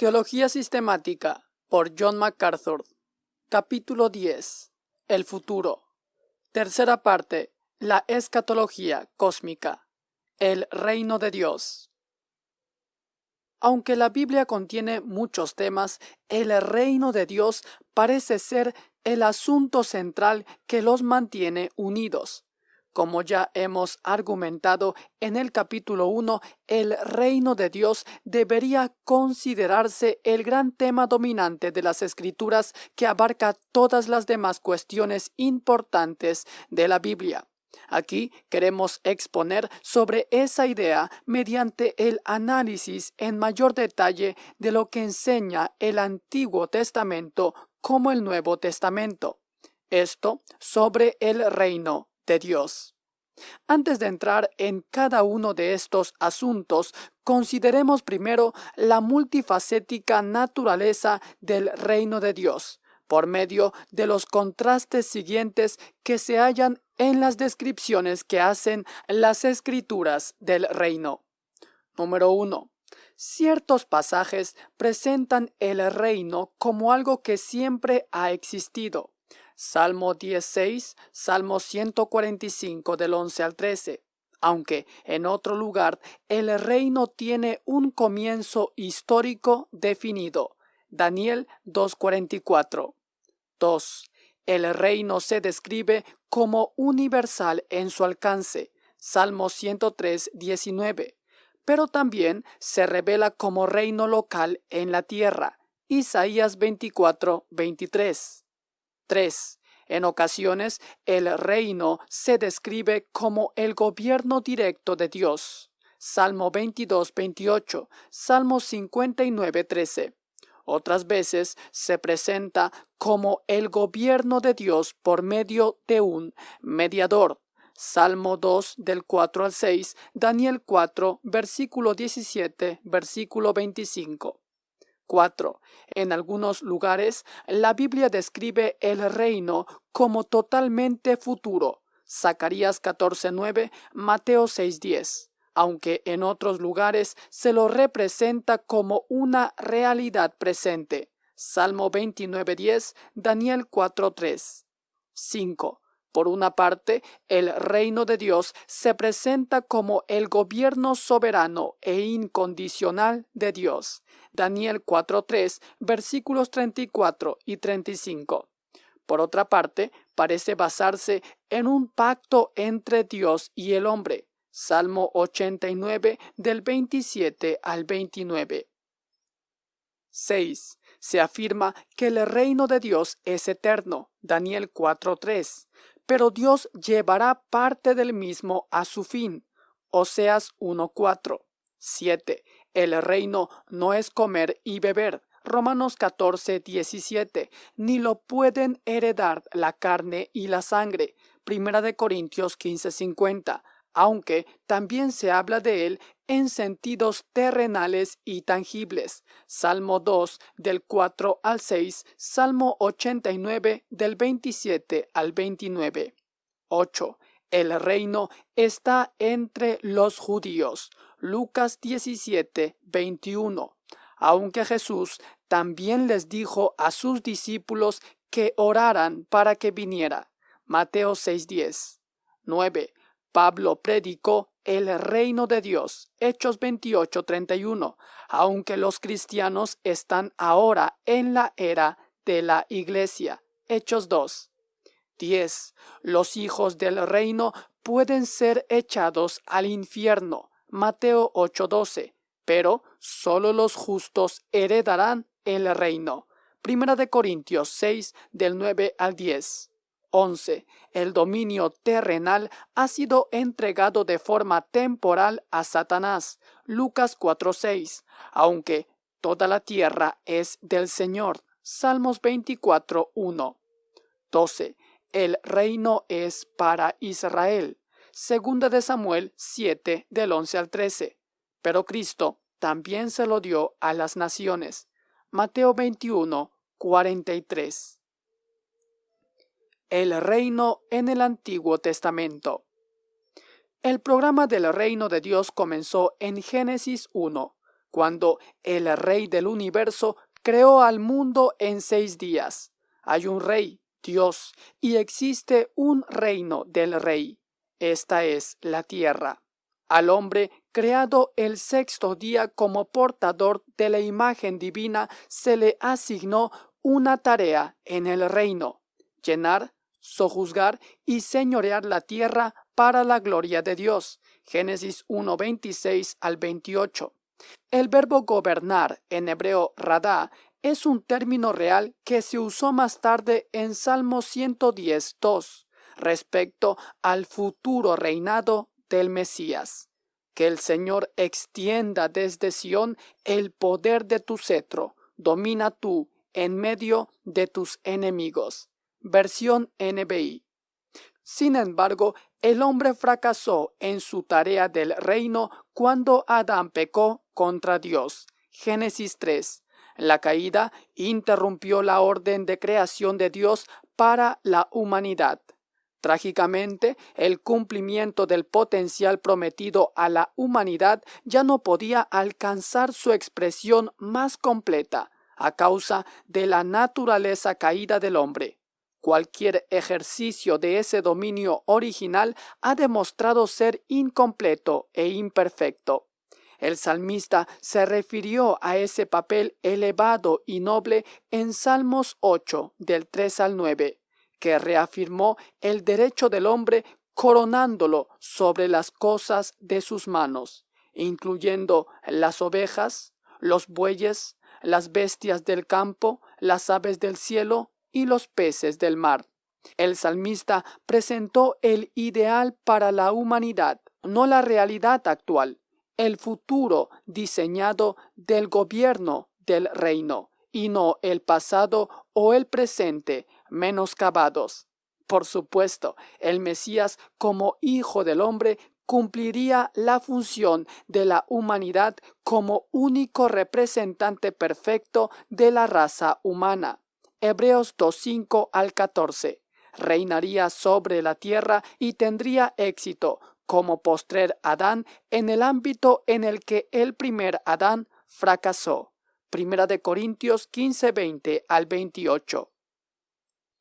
Teología Sistemática por John MacArthur. Capítulo 10. El futuro. Tercera parte. La escatología cósmica. El reino de Dios. Aunque la Biblia contiene muchos temas, el reino de Dios parece ser el asunto central que los mantiene unidos. Como ya hemos argumentado en el capítulo 1, el reino de Dios debería considerarse el gran tema dominante de las escrituras que abarca todas las demás cuestiones importantes de la Biblia. Aquí queremos exponer sobre esa idea mediante el análisis en mayor detalle de lo que enseña el Antiguo Testamento como el Nuevo Testamento. Esto sobre el reino Dios. Antes de entrar en cada uno de estos asuntos, consideremos primero la multifacética naturaleza del reino de Dios, por medio de los contrastes siguientes que se hallan en las descripciones que hacen las escrituras del reino. Número 1. Ciertos pasajes presentan el reino como algo que siempre ha existido. Salmo 16, Salmo 145 del 11 al 13. Aunque en otro lugar el reino tiene un comienzo histórico definido. Daniel 2.44. 2. El reino se describe como universal en su alcance. Salmo 103, 19. Pero también se revela como reino local en la tierra. Isaías 24, 23. 3. En ocasiones, el reino se describe como el gobierno directo de Dios. Salmo 22, 28, Salmo 59, 13. Otras veces se presenta como el gobierno de Dios por medio de un mediador. Salmo 2 del 4 al 6, Daniel 4, versículo 17, versículo 25. 4. En algunos lugares, la Biblia describe el reino como totalmente futuro. Zacarías 14:9, Mateo 6:10, aunque en otros lugares se lo representa como una realidad presente. Salmo 29:10, Daniel 4:3. 5. Por una parte, el reino de Dios se presenta como el gobierno soberano e incondicional de Dios. Daniel 4.3, versículos 34 y 35. Por otra parte, parece basarse en un pacto entre Dios y el hombre. Salmo 89 del 27 al 29. 6. Se afirma que el reino de Dios es eterno. Daniel 4.3 pero Dios llevará parte del mismo a su fin. Oseas 1.4. 7. El reino no es comer y beber. Romanos 14, 17. Ni lo pueden heredar la carne y la sangre. Primera de Corintios 15, 50. Aunque también se habla de él en sentidos terrenales y tangibles. Salmo 2 del 4 al 6, Salmo 89 del 27 al 29. 8. El reino está entre los judíos. Lucas 17, 21. Aunque Jesús también les dijo a sus discípulos que oraran para que viniera. Mateo 6:10. 9. Pablo predicó el reino de Dios. Hechos 28:31. Aunque los cristianos están ahora en la era de la iglesia. Hechos 2. 10. Los hijos del reino pueden ser echados al infierno. Mateo 8:12. Pero solo los justos heredarán el reino. Primera de Corintios 6 del 9 al 10. 11. El dominio terrenal ha sido entregado de forma temporal a Satanás. Lucas 4:6. Aunque toda la tierra es del Señor. Salmos 24:1. 12 el reino es para Israel. Segunda de Samuel 7 del 11 al 13. Pero Cristo también se lo dio a las naciones. Mateo 21, 43. El reino en el Antiguo Testamento. El programa del reino de Dios comenzó en Génesis 1. cuando el Rey del universo creó al mundo en seis días. Hay un Rey, Dios, y existe un reino del Rey. Esta es la tierra. Al hombre creado el sexto día como portador de la imagen divina se le asignó una tarea en el reino, llenar, sojuzgar y señorear la tierra para la gloria de Dios. Génesis 1.26 al 28. El verbo gobernar en hebreo radá es un término real que se usó más tarde en Salmo 110.2 respecto al futuro reinado del Mesías. Que el Señor extienda desde Sión el poder de tu cetro, domina tú en medio de tus enemigos. Versión NBI. Sin embargo, el hombre fracasó en su tarea del reino cuando Adán pecó contra Dios. Génesis 3. La caída interrumpió la orden de creación de Dios para la humanidad. Trágicamente, el cumplimiento del potencial prometido a la humanidad ya no podía alcanzar su expresión más completa a causa de la naturaleza caída del hombre. Cualquier ejercicio de ese dominio original ha demostrado ser incompleto e imperfecto. El salmista se refirió a ese papel elevado y noble en Salmos 8 del 3 al 9 que reafirmó el derecho del hombre coronándolo sobre las cosas de sus manos, incluyendo las ovejas, los bueyes, las bestias del campo, las aves del cielo y los peces del mar. El salmista presentó el ideal para la humanidad, no la realidad actual, el futuro diseñado del gobierno del reino, y no el pasado o el presente menoscabados. Por supuesto, el Mesías como Hijo del Hombre cumpliría la función de la humanidad como único representante perfecto de la raza humana. Hebreos 2.5 al 14. Reinaría sobre la tierra y tendría éxito como postrer Adán en el ámbito en el que el primer Adán fracasó. Primera de Corintios 15.20 al 28.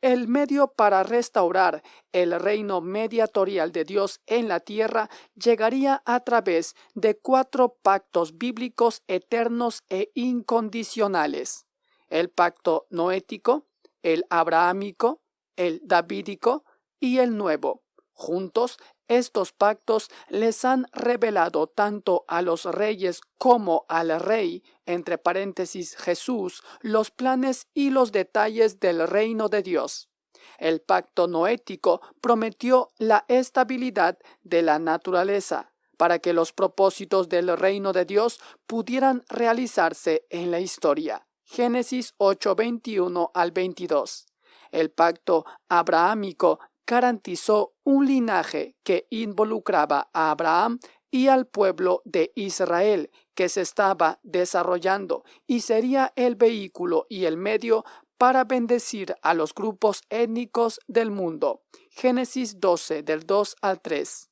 El medio para restaurar el reino mediatorial de Dios en la tierra llegaría a través de cuatro pactos bíblicos eternos e incondicionales. El pacto noético, el abrahámico, el davídico y el nuevo. Juntos, estos pactos les han revelado tanto a los reyes como al rey, entre paréntesis Jesús, los planes y los detalles del reino de Dios. El pacto noético prometió la estabilidad de la naturaleza para que los propósitos del reino de Dios pudieran realizarse en la historia. Génesis 8, 21 al 22. El pacto abrahámico garantizó un linaje que involucraba a Abraham y al pueblo de Israel que se estaba desarrollando y sería el vehículo y el medio para bendecir a los grupos étnicos del mundo. Génesis 12 del 2 al 3.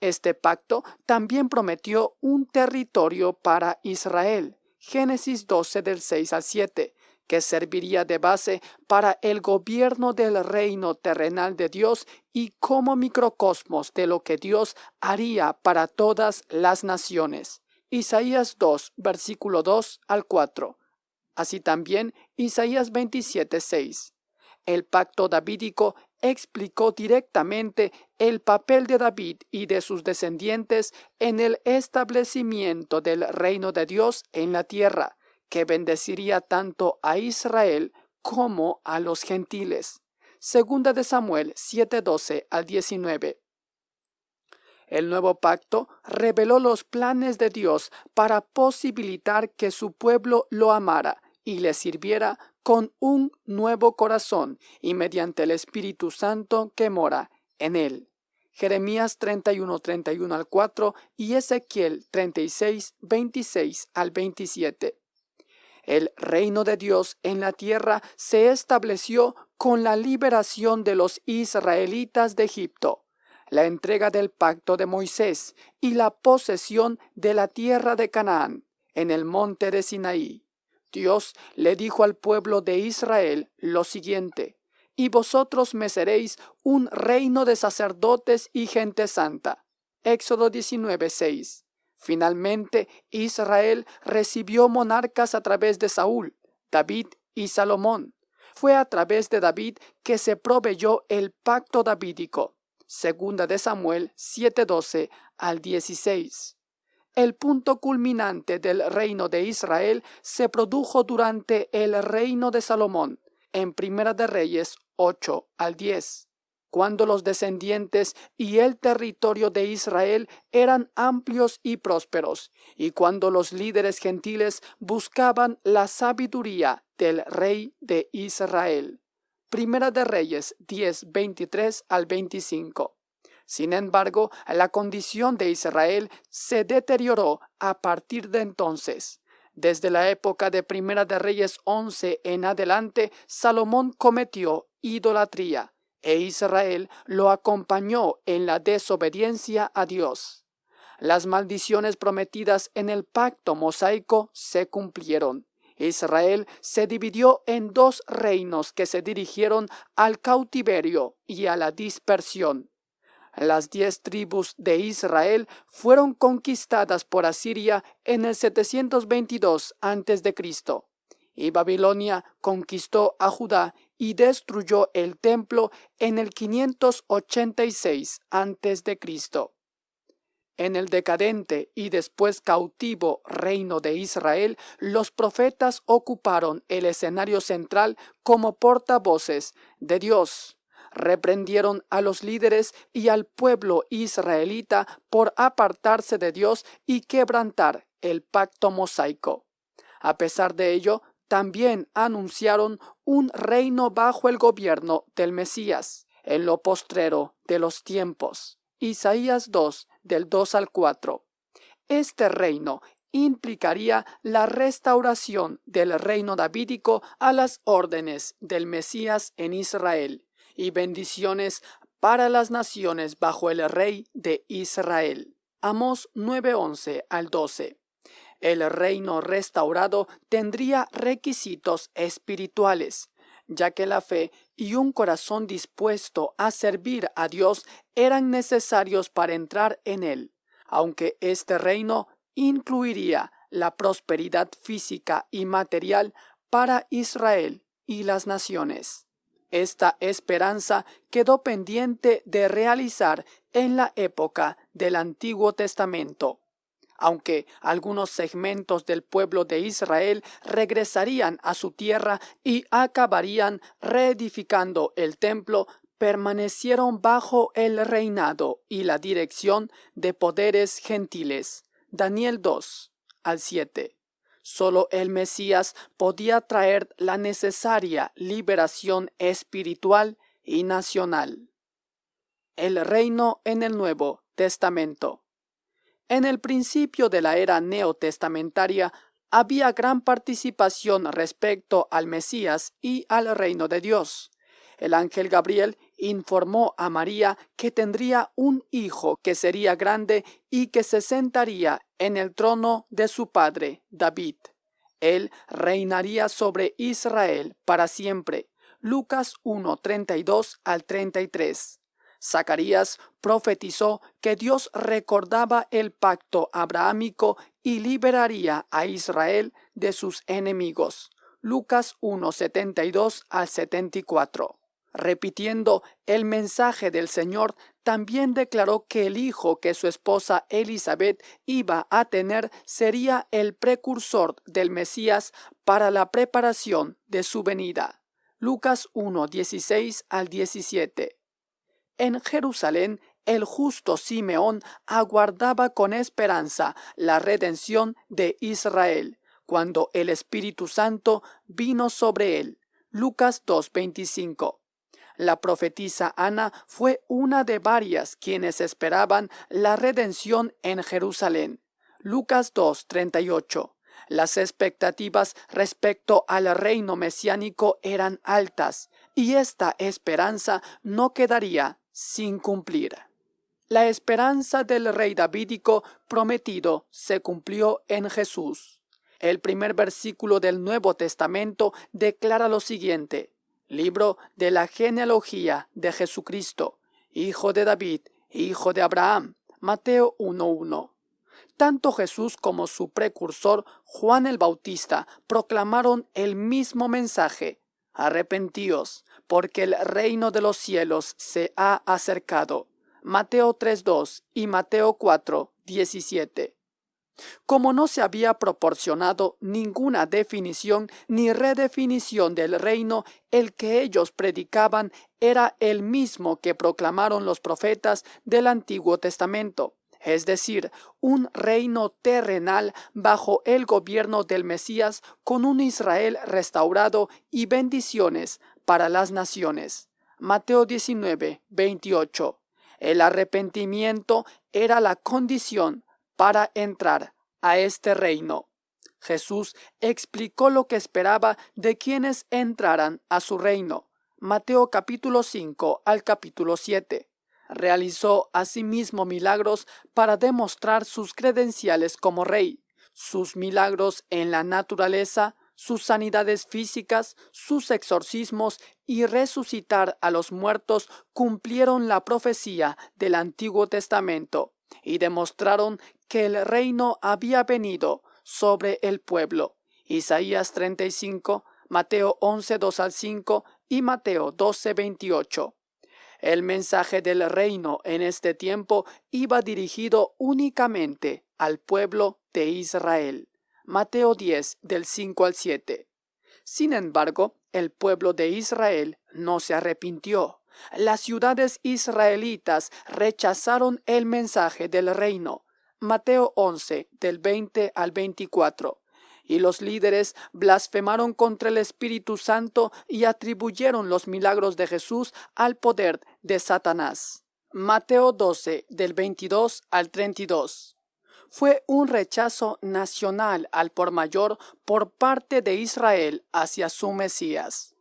Este pacto también prometió un territorio para Israel. Génesis 12 del 6 al 7 que serviría de base para el gobierno del reino terrenal de Dios y como microcosmos de lo que Dios haría para todas las naciones. Isaías 2, versículo 2 al 4. Así también Isaías 27, 6. El pacto davídico explicó directamente el papel de David y de sus descendientes en el establecimiento del reino de Dios en la tierra, que bendeciría tanto a Israel como a los gentiles. Segunda de Samuel 7:12 al 19. El nuevo pacto reveló los planes de Dios para posibilitar que su pueblo lo amara y le sirviera con un nuevo corazón y mediante el Espíritu Santo que mora en él. Jeremías 31, 31 al 4 y Ezequiel 36, 26 al 27. El reino de Dios en la tierra se estableció con la liberación de los israelitas de Egipto, la entrega del pacto de Moisés y la posesión de la tierra de Canaán. en el monte de Sinaí. Dios le dijo al pueblo de Israel lo siguiente, y vosotros me seréis un reino de sacerdotes y gente santa. Éxodo 19:6. Finalmente, Israel recibió monarcas a través de Saúl, David y Salomón. Fue a través de David que se proveyó el pacto davídico. Segunda de Samuel 7:12 al 16. El punto culminante del reino de Israel se produjo durante el reino de Salomón, en Primera de Reyes 8 al 10, cuando los descendientes y el territorio de Israel eran amplios y prósperos, y cuando los líderes gentiles buscaban la sabiduría del rey de Israel. Primera de Reyes 10, 23 al 25. Sin embargo, la condición de Israel se deterioró a partir de entonces. Desde la época de Primera de Reyes 11 en adelante, Salomón cometió idolatría, e Israel lo acompañó en la desobediencia a Dios. Las maldiciones prometidas en el pacto mosaico se cumplieron. Israel se dividió en dos reinos que se dirigieron al cautiverio y a la dispersión. Las diez tribus de Israel fueron conquistadas por Asiria en el 722 a.C. y Babilonia conquistó a Judá y destruyó el templo en el 586 a.C. En el decadente y después cautivo reino de Israel, los profetas ocuparon el escenario central como portavoces de Dios reprendieron a los líderes y al pueblo israelita por apartarse de Dios y quebrantar el pacto mosaico. A pesar de ello, también anunciaron un reino bajo el gobierno del Mesías, en lo postrero de los tiempos. Isaías 2, del 2 al 4. Este reino implicaría la restauración del reino davídico a las órdenes del Mesías en Israel y bendiciones para las naciones bajo el rey de Israel. Amos 9:11 al 12. El reino restaurado tendría requisitos espirituales, ya que la fe y un corazón dispuesto a servir a Dios eran necesarios para entrar en él, aunque este reino incluiría la prosperidad física y material para Israel y las naciones. Esta esperanza quedó pendiente de realizar en la época del Antiguo Testamento. Aunque algunos segmentos del pueblo de Israel regresarían a su tierra y acabarían reedificando el templo, permanecieron bajo el reinado y la dirección de poderes gentiles. Daniel 2 al 7. Solo el Mesías podía traer la necesaria liberación espiritual y nacional. El reino en el Nuevo Testamento. En el principio de la era neotestamentaria había gran participación respecto al Mesías y al reino de Dios. El ángel Gabriel informó a María que tendría un hijo que sería grande y que se sentaría en el trono de su padre, David. Él reinaría sobre Israel para siempre. Lucas 1, 32 al 33. Zacarías profetizó que Dios recordaba el pacto abrahámico y liberaría a Israel de sus enemigos. Lucas 1, 72 al 74 repitiendo el mensaje del Señor, también declaró que el hijo que su esposa Elizabeth iba a tener sería el precursor del Mesías para la preparación de su venida. Lucas 1, 16 al 17. En Jerusalén, el justo Simeón aguardaba con esperanza la redención de Israel, cuando el Espíritu Santo vino sobre él. Lucas 2.25. La profetisa Ana fue una de varias quienes esperaban la redención en Jerusalén. Lucas 2:38. Las expectativas respecto al reino mesiánico eran altas, y esta esperanza no quedaría sin cumplir. La esperanza del rey davídico prometido se cumplió en Jesús. El primer versículo del Nuevo Testamento declara lo siguiente. Libro de la genealogía de Jesucristo, hijo de David, hijo de Abraham. Mateo 1.1. Tanto Jesús como su precursor Juan el Bautista proclamaron el mismo mensaje. Arrepentíos, porque el reino de los cielos se ha acercado. Mateo 3.2 y Mateo 4.17. Como no se había proporcionado ninguna definición ni redefinición del reino, el que ellos predicaban era el mismo que proclamaron los profetas del Antiguo Testamento es decir, un reino terrenal bajo el gobierno del Mesías con un Israel restaurado y bendiciones para las naciones. Mateo 19, 28. El arrepentimiento era la condición para entrar a este reino. Jesús explicó lo que esperaba de quienes entraran a su reino. Mateo capítulo 5 al capítulo 7. Realizó asimismo milagros para demostrar sus credenciales como rey, sus milagros en la naturaleza, sus sanidades físicas, sus exorcismos y resucitar a los muertos cumplieron la profecía del Antiguo Testamento y demostraron que el reino había venido sobre el pueblo. Isaías 35, Mateo 11, 2 al 5 y Mateo 12, 28. El mensaje del reino en este tiempo iba dirigido únicamente al pueblo de Israel. Mateo 10 del 5 al 7. Sin embargo, el pueblo de Israel no se arrepintió. Las ciudades israelitas rechazaron el mensaje del reino. Mateo 11 del 20 al 24 y los líderes blasfemaron contra el Espíritu Santo y atribuyeron los milagros de Jesús al poder de Satanás. Mateo 12 del 22 al 32. Fue un rechazo nacional al por mayor por parte de Israel hacia su Mesías,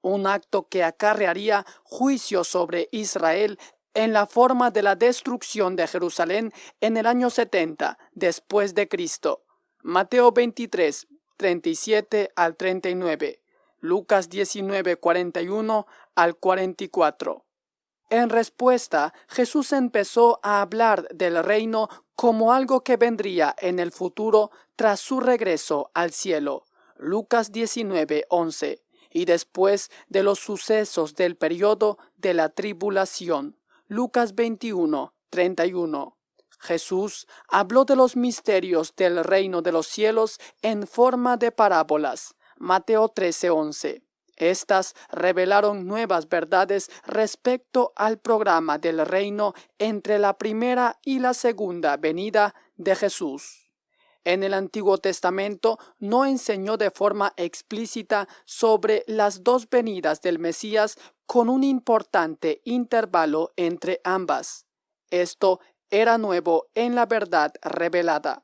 un acto que acarrearía juicio sobre Israel en la forma de la destrucción de Jerusalén en el año 70 después de Cristo Mateo 23, 37 al 39, Lucas 19, 41 al 44. En respuesta, Jesús empezó a hablar del reino como algo que vendría en el futuro tras su regreso al cielo. Lucas 19, 11. Y después de los sucesos del periodo de la tribulación. Lucas 21, 31. Jesús habló de los misterios del reino de los cielos en forma de parábolas. Mateo 13:11. Estas revelaron nuevas verdades respecto al programa del reino entre la primera y la segunda venida de Jesús. En el Antiguo Testamento no enseñó de forma explícita sobre las dos venidas del Mesías con un importante intervalo entre ambas. Esto era nuevo en la verdad revelada.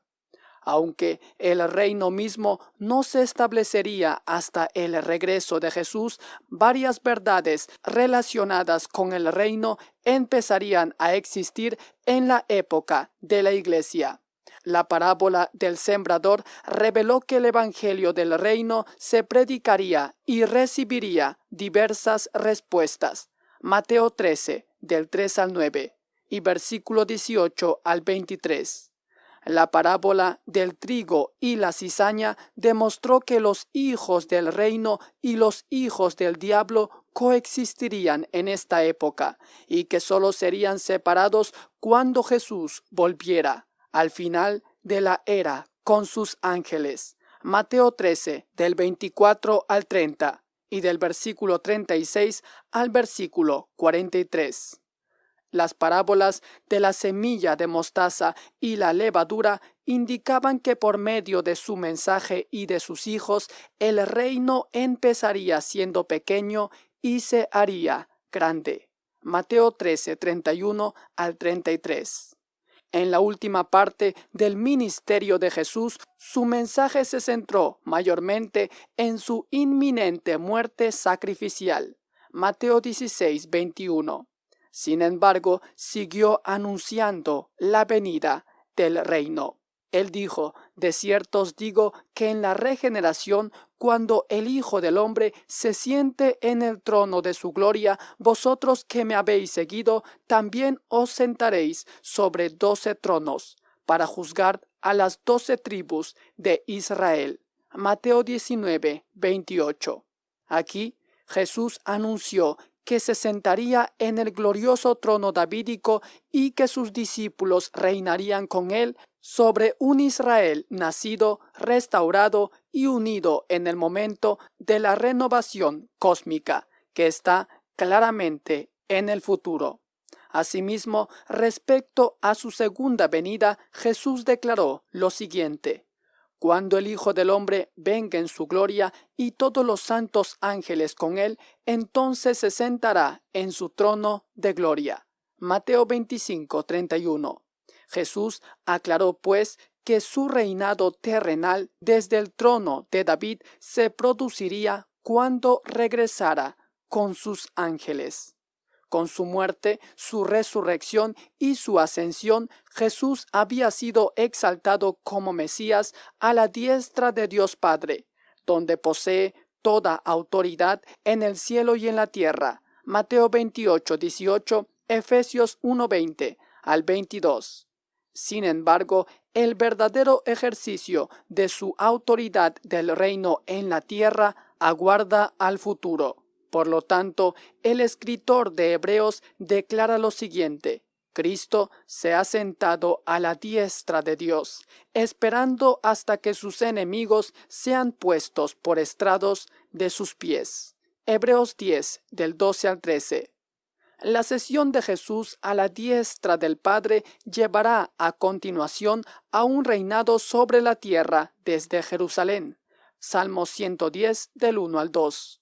Aunque el reino mismo no se establecería hasta el regreso de Jesús, varias verdades relacionadas con el reino empezarían a existir en la época de la Iglesia. La parábola del sembrador reveló que el Evangelio del reino se predicaría y recibiría diversas respuestas. Mateo 13, del 3 al 9 y versículo 18 al 23. La parábola del trigo y la cizaña demostró que los hijos del reino y los hijos del diablo coexistirían en esta época y que sólo serían separados cuando Jesús volviera al final de la era con sus ángeles. Mateo 13 del 24 al 30 y del versículo 36 al versículo 43. Las parábolas de la semilla de mostaza y la levadura indicaban que por medio de su mensaje y de sus hijos el reino empezaría siendo pequeño y se haría grande. Mateo 13, 31 al 33. En la última parte del ministerio de Jesús, su mensaje se centró mayormente en su inminente muerte sacrificial. Mateo 16, 21. Sin embargo, siguió anunciando la venida del reino. Él dijo, De cierto os digo que en la regeneración, cuando el Hijo del Hombre se siente en el trono de su gloria, vosotros que me habéis seguido, también os sentaréis sobre doce tronos, para juzgar a las doce tribus de Israel. Mateo 19, 28. Aquí Jesús anunció que se sentaría en el glorioso trono davídico y que sus discípulos reinarían con él sobre un Israel nacido, restaurado y unido en el momento de la renovación cósmica que está claramente en el futuro. Asimismo, respecto a su segunda venida, Jesús declaró lo siguiente cuando el Hijo del Hombre venga en su gloria y todos los santos ángeles con él, entonces se sentará en su trono de gloria. Mateo 25, 31. Jesús aclaró pues que su reinado terrenal desde el trono de David se produciría cuando regresara con sus ángeles. Con su muerte, su resurrección y su ascensión, Jesús había sido exaltado como Mesías a la diestra de Dios Padre, donde posee toda autoridad en el cielo y en la tierra. Mateo 28, 18, Efesios 1, 20 al 22. Sin embargo, el verdadero ejercicio de su autoridad del reino en la tierra aguarda al futuro. Por lo tanto, el escritor de Hebreos declara lo siguiente. Cristo se ha sentado a la diestra de Dios, esperando hasta que sus enemigos sean puestos por estrados de sus pies. Hebreos 10, del 12 al 13. La sesión de Jesús a la diestra del Padre llevará a continuación a un reinado sobre la tierra desde Jerusalén. Salmo 110 del 1 al 2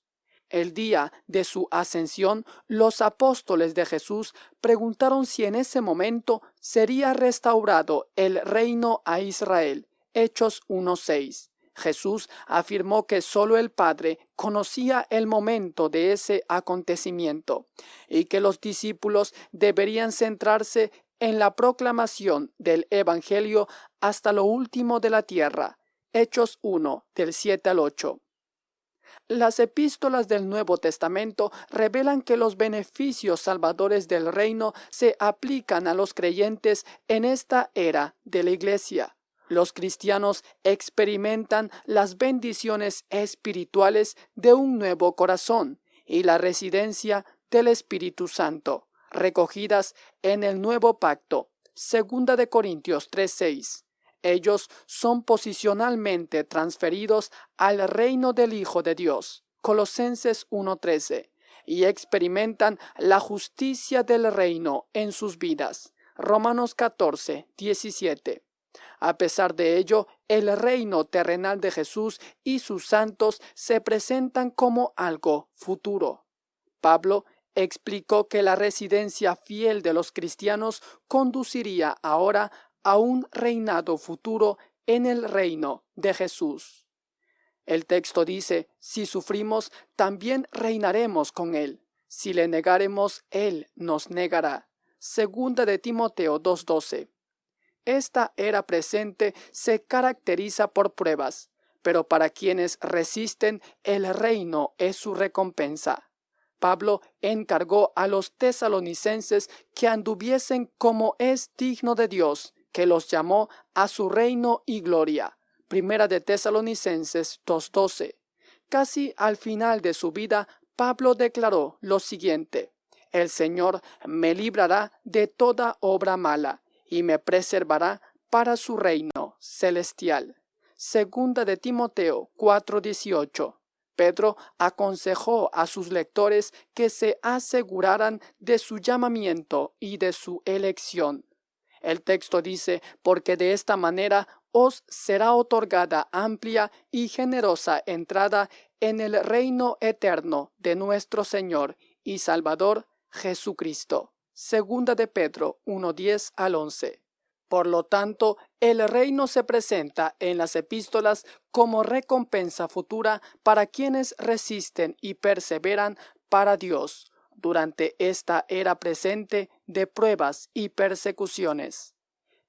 el día de su ascensión, los apóstoles de Jesús preguntaron si en ese momento sería restaurado el reino a Israel. Hechos 1.6. Jesús afirmó que sólo el Padre conocía el momento de ese acontecimiento y que los discípulos deberían centrarse en la proclamación del Evangelio hasta lo último de la tierra. Hechos 1 del 7 al 8. Las epístolas del Nuevo Testamento revelan que los beneficios salvadores del reino se aplican a los creyentes en esta era de la Iglesia. Los cristianos experimentan las bendiciones espirituales de un nuevo corazón y la residencia del Espíritu Santo, recogidas en el nuevo pacto. Segunda de Corintios 3:6. Ellos son posicionalmente transferidos al reino del Hijo de Dios, Colosenses 1.13, y experimentan la justicia del reino en sus vidas, Romanos 14, 17. A pesar de ello, el reino terrenal de Jesús y sus santos se presentan como algo futuro. Pablo explicó que la residencia fiel de los cristianos conduciría ahora a un reinado futuro en el reino de Jesús. El texto dice, si sufrimos, también reinaremos con Él. Si le negaremos, Él nos negará. Segunda de Timoteo 2.12. Esta era presente se caracteriza por pruebas, pero para quienes resisten, el reino es su recompensa. Pablo encargó a los tesalonicenses que anduviesen como es digno de Dios que los llamó a su reino y gloria. Primera de Tesalonicenses 2.12. Casi al final de su vida, Pablo declaró lo siguiente, El Señor me librará de toda obra mala y me preservará para su reino celestial. Segunda de Timoteo 4:18. Pedro aconsejó a sus lectores que se aseguraran de su llamamiento y de su elección. El texto dice, porque de esta manera os será otorgada amplia y generosa entrada en el reino eterno de nuestro Señor y Salvador Jesucristo. Segunda de Pedro 1.10 al 11. Por lo tanto, el reino se presenta en las epístolas como recompensa futura para quienes resisten y perseveran para Dios durante esta era presente de pruebas y persecuciones.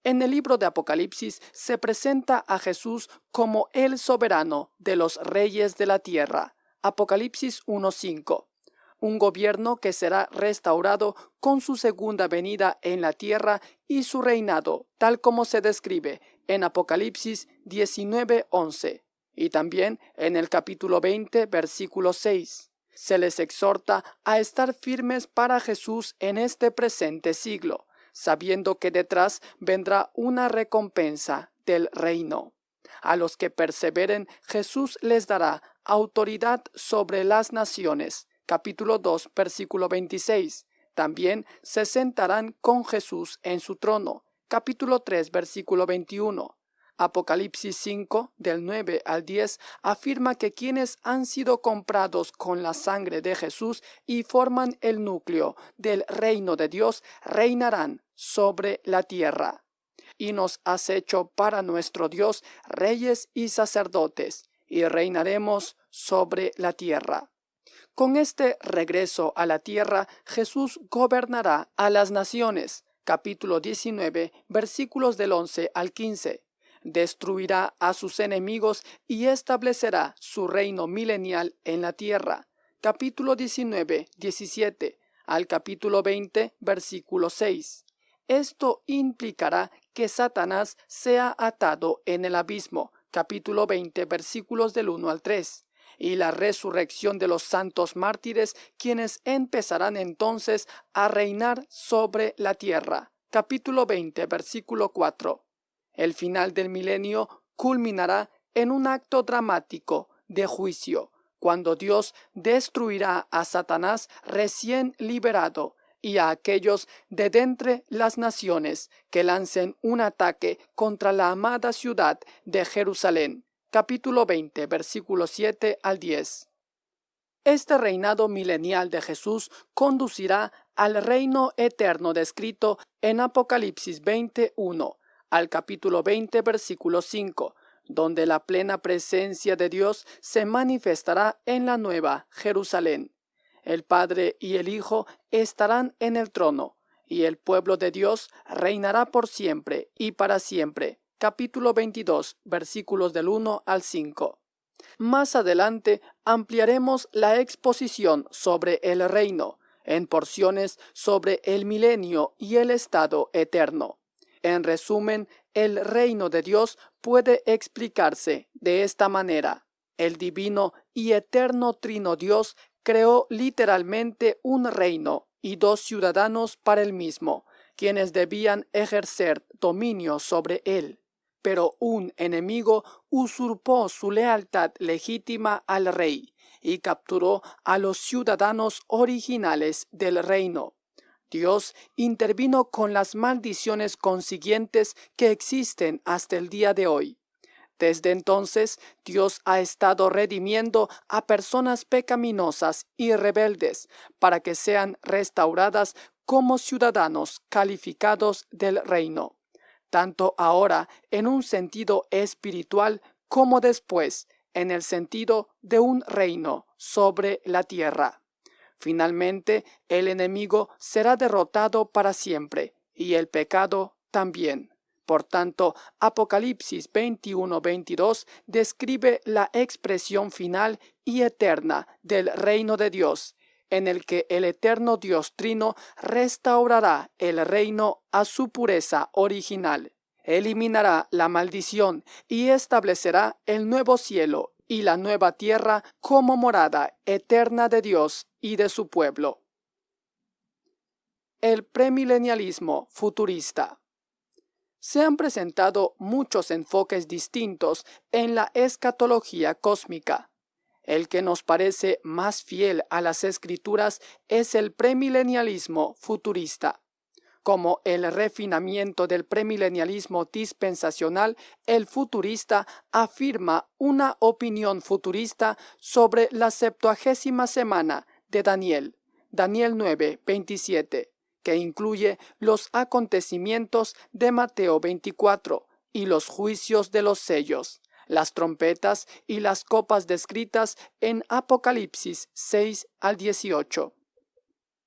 En el libro de Apocalipsis se presenta a Jesús como el soberano de los reyes de la tierra. Apocalipsis 1.5 un gobierno que será restaurado con su segunda venida en la tierra y su reinado, tal como se describe en Apocalipsis 19:11 y también en el capítulo 20, versículo 6. Se les exhorta a estar firmes para Jesús en este presente siglo, sabiendo que detrás vendrá una recompensa del reino. A los que perseveren, Jesús les dará autoridad sobre las naciones, capítulo 2, versículo 26. También se sentarán con Jesús en su trono, capítulo 3, versículo 21. Apocalipsis 5, del 9 al 10, afirma que quienes han sido comprados con la sangre de Jesús y forman el núcleo del reino de Dios reinarán sobre la tierra. Y nos has hecho para nuestro Dios reyes y sacerdotes, y reinaremos sobre la tierra. Con este regreso a la tierra, Jesús gobernará a las naciones. Capítulo 19, versículos del 11 al 15. Destruirá a sus enemigos y establecerá su reino milenial en la tierra. Capítulo 19, 17 al capítulo 20, versículo 6. Esto implicará que Satanás sea atado en el abismo. Capítulo 20, versículos del 1 al 3 y la resurrección de los santos mártires, quienes empezarán entonces a reinar sobre la tierra. Capítulo 20, versículo 4. El final del milenio culminará en un acto dramático de juicio, cuando Dios destruirá a Satanás recién liberado y a aquellos de dentre las naciones que lancen un ataque contra la amada ciudad de Jerusalén capítulo 20, versículos 7 al 10. Este reinado milenial de Jesús conducirá al reino eterno descrito en Apocalipsis 21, al capítulo 20, versículo 5, donde la plena presencia de Dios se manifestará en la nueva Jerusalén. El Padre y el Hijo estarán en el trono, y el pueblo de Dios reinará por siempre y para siempre capítulo 22, versículos del 1 al 5. Más adelante ampliaremos la exposición sobre el reino, en porciones sobre el milenio y el estado eterno. En resumen, el reino de Dios puede explicarse de esta manera. El divino y eterno trino Dios creó literalmente un reino y dos ciudadanos para el mismo, quienes debían ejercer dominio sobre él pero un enemigo usurpó su lealtad legítima al rey y capturó a los ciudadanos originales del reino. Dios intervino con las maldiciones consiguientes que existen hasta el día de hoy. Desde entonces, Dios ha estado redimiendo a personas pecaminosas y rebeldes para que sean restauradas como ciudadanos calificados del reino tanto ahora en un sentido espiritual como después en el sentido de un reino sobre la tierra. Finalmente, el enemigo será derrotado para siempre y el pecado también. Por tanto, Apocalipsis 21-22 describe la expresión final y eterna del reino de Dios, en el que el eterno Dios Trino restaurará el reino a su pureza original, eliminará la maldición y establecerá el nuevo cielo y la nueva tierra como morada eterna de Dios y de su pueblo. El premilenialismo futurista. Se han presentado muchos enfoques distintos en la escatología cósmica. El que nos parece más fiel a las escrituras es el premilenialismo futurista. Como el refinamiento del premilenialismo dispensacional, el futurista afirma una opinión futurista sobre la septuagésima semana de Daniel, Daniel 9, 27, que incluye los acontecimientos de Mateo 24 y los juicios de los sellos las trompetas y las copas descritas en Apocalipsis 6 al 18.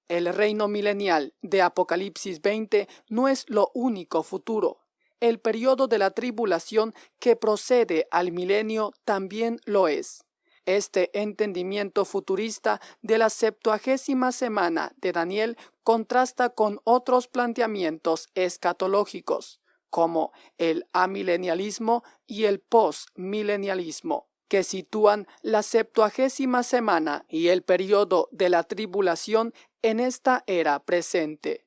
El reino milenial de Apocalipsis 20 no es lo único futuro. el periodo de la tribulación que procede al milenio también lo es. Este entendimiento futurista de la septuagésima semana de Daniel contrasta con otros planteamientos escatológicos, como el amilenialismo y el postmilenialismo que sitúan la septuagésima semana y el periodo de la tribulación en esta era presente.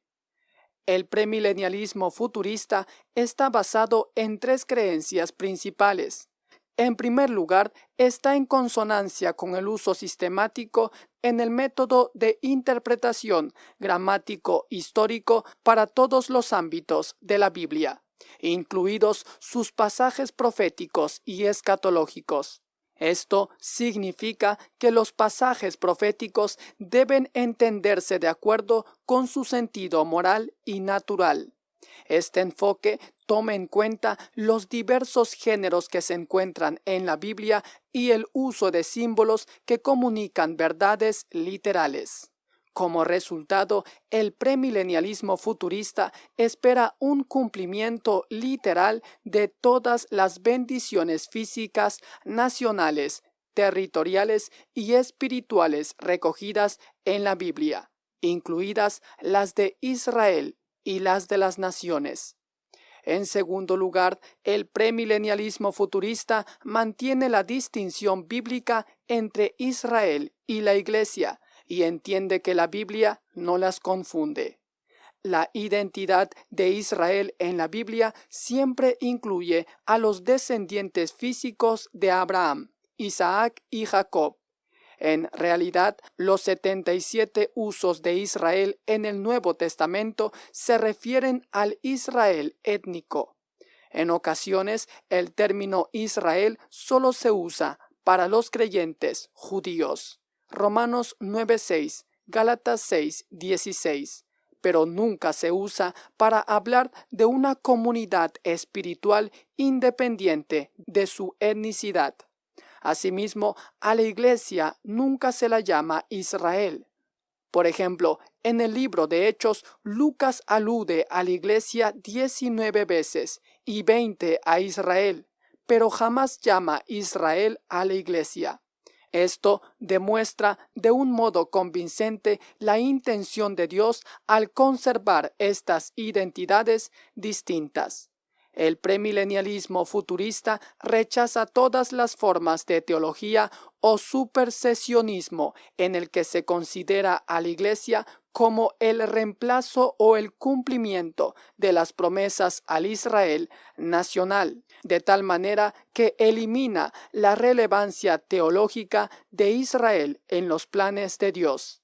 El premilenialismo futurista está basado en tres creencias principales. En primer lugar, está en consonancia con el uso sistemático en el método de interpretación gramático histórico para todos los ámbitos de la Biblia, incluidos sus pasajes proféticos y escatológicos. Esto significa que los pasajes proféticos deben entenderse de acuerdo con su sentido moral y natural. Este enfoque toma en cuenta los diversos géneros que se encuentran en la Biblia y el uso de símbolos que comunican verdades literales. Como resultado, el premilenialismo futurista espera un cumplimiento literal de todas las bendiciones físicas, nacionales, territoriales y espirituales recogidas en la Biblia, incluidas las de Israel y las de las naciones. En segundo lugar, el premilenialismo futurista mantiene la distinción bíblica entre Israel y la Iglesia, y entiende que la Biblia no las confunde. La identidad de Israel en la Biblia siempre incluye a los descendientes físicos de Abraham, Isaac y Jacob. En realidad, los 77 usos de Israel en el Nuevo Testamento se refieren al Israel étnico. En ocasiones, el término Israel solo se usa para los creyentes judíos. Romanos 9:6, Gálatas 6:16, pero nunca se usa para hablar de una comunidad espiritual independiente de su etnicidad. Asimismo, a la iglesia nunca se la llama Israel. Por ejemplo, en el libro de Hechos, Lucas alude a la iglesia 19 veces y 20 a Israel, pero jamás llama Israel a la iglesia. Esto demuestra de un modo convincente la intención de Dios al conservar estas identidades distintas. El premilenialismo futurista rechaza todas las formas de teología o supersesionismo en el que se considera a la Iglesia como el reemplazo o el cumplimiento de las promesas al Israel nacional, de tal manera que elimina la relevancia teológica de Israel en los planes de Dios.